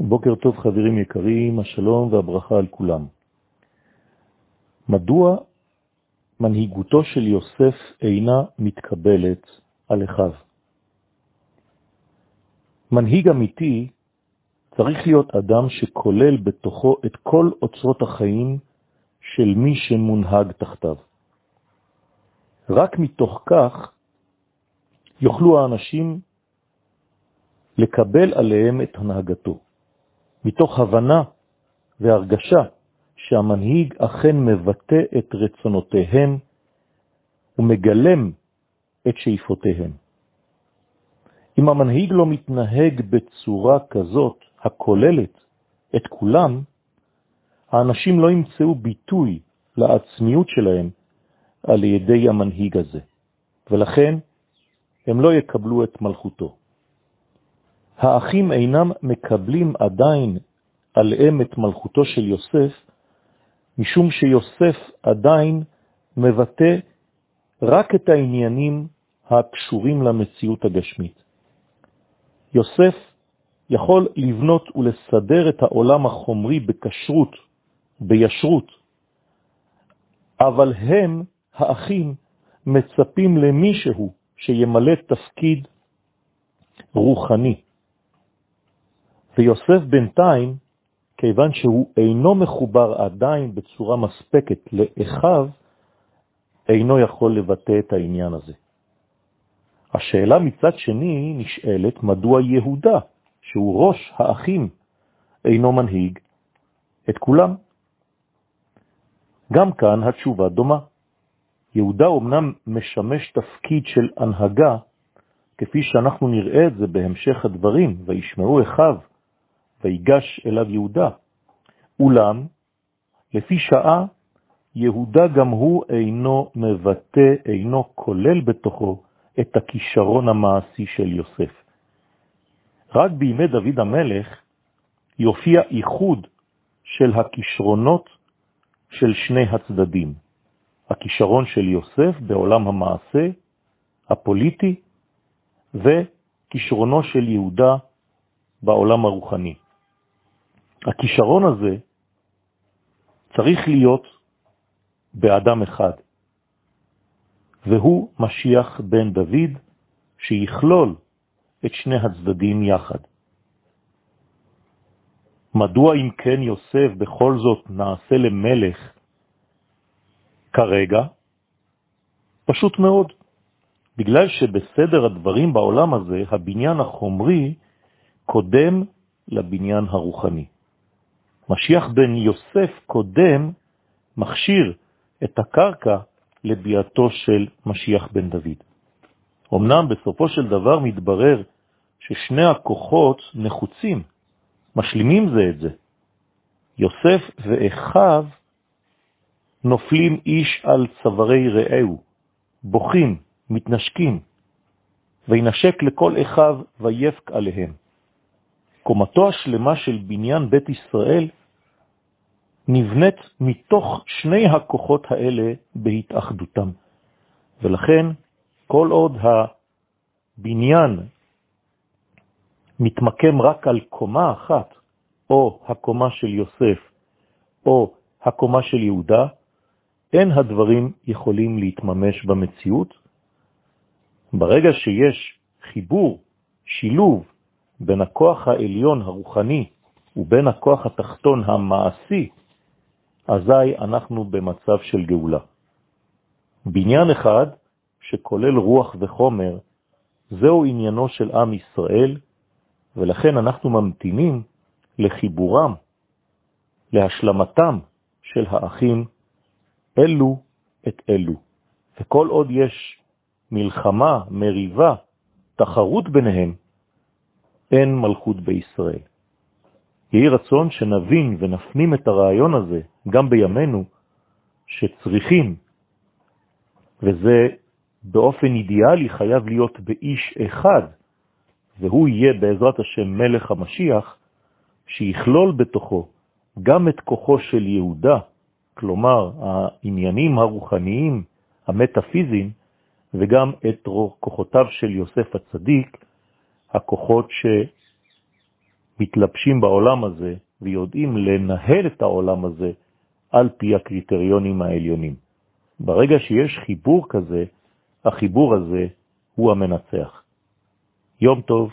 בוקר טוב חברים יקרים, השלום והברכה על כולם. מדוע מנהיגותו של יוסף אינה מתקבלת על אחיו? מנהיג אמיתי צריך להיות אדם שכולל בתוכו את כל אוצרות החיים של מי שמונהג תחתיו. רק מתוך כך יוכלו האנשים לקבל עליהם את הנהגתו. מתוך הבנה והרגשה שהמנהיג אכן מבטא את רצונותיהם ומגלם את שאיפותיהם. אם המנהיג לא מתנהג בצורה כזאת הכוללת את כולם, האנשים לא ימצאו ביטוי לעצמיות שלהם על ידי המנהיג הזה, ולכן הם לא יקבלו את מלכותו. האחים אינם מקבלים עדיין עליהם את מלכותו של יוסף, משום שיוסף עדיין מבטא רק את העניינים הקשורים למציאות הגשמית. יוסף יכול לבנות ולסדר את העולם החומרי בקשרות, בישרות, אבל הם, האחים, מצפים למישהו שימלא תפקיד רוחני, ויוסף בינתיים, כיוון שהוא אינו מחובר עדיין בצורה מספקת לאחיו, אינו יכול לבטא את העניין הזה. השאלה מצד שני נשאלת, מדוע יהודה, שהוא ראש האחים, אינו מנהיג את כולם? גם כאן התשובה דומה. יהודה אומנם משמש תפקיד של הנהגה, כפי שאנחנו נראה את זה בהמשך הדברים, וישמעו אחיו ויגש אליו יהודה. אולם, לפי שעה, יהודה גם הוא אינו מבטא, אינו כולל בתוכו את הכישרון המעשי של יוסף. רק בימי דוד המלך יופיע איחוד של הכישרונות של שני הצדדים. הכישרון של יוסף בעולם המעשה, הפוליטי, וכישרונו של יהודה בעולם הרוחני. הכישרון הזה צריך להיות באדם אחד, והוא משיח בן דוד, שיכלול את שני הצדדים יחד. מדוע אם כן יוסף בכל זאת נעשה למלך כרגע? פשוט מאוד. בגלל שבסדר הדברים בעולם הזה, הבניין החומרי קודם לבניין הרוחני. משיח בן יוסף קודם מכשיר את הקרקע לביאתו של משיח בן דוד. אמנם בסופו של דבר מתברר ששני הכוחות נחוצים, משלימים זה את זה. יוסף ואחיו נופלים איש על צווארי רעהו, בוכים, מתנשקים, וינשק לכל אחיו ויפק עליהם. קומתו השלמה של בניין בית ישראל נבנית מתוך שני הכוחות האלה בהתאחדותם. ולכן, כל עוד הבניין מתמקם רק על קומה אחת, או הקומה של יוסף, או הקומה של יהודה, אין הדברים יכולים להתממש במציאות. ברגע שיש חיבור, שילוב, בין הכוח העליון הרוחני ובין הכוח התחתון המעשי, אזי אנחנו במצב של גאולה. בניין אחד שכולל רוח וחומר, זהו עניינו של עם ישראל, ולכן אנחנו ממתינים לחיבורם, להשלמתם של האחים אלו את אלו. וכל עוד יש מלחמה, מריבה, תחרות ביניהם, אין מלכות בישראל. יהי רצון שנבין ונפנים את הרעיון הזה גם בימינו, שצריכים, וזה באופן אידיאלי חייב להיות באיש אחד, והוא יהיה בעזרת השם מלך המשיח, שיכלול בתוכו גם את כוחו של יהודה, כלומר העניינים הרוחניים, המטאפיזיים, וגם את כוחותיו של יוסף הצדיק, הכוחות מתלבשים בעולם הזה ויודעים לנהל את העולם הזה על פי הקריטריונים העליונים. ברגע שיש חיבור כזה, החיבור הזה הוא המנצח. יום טוב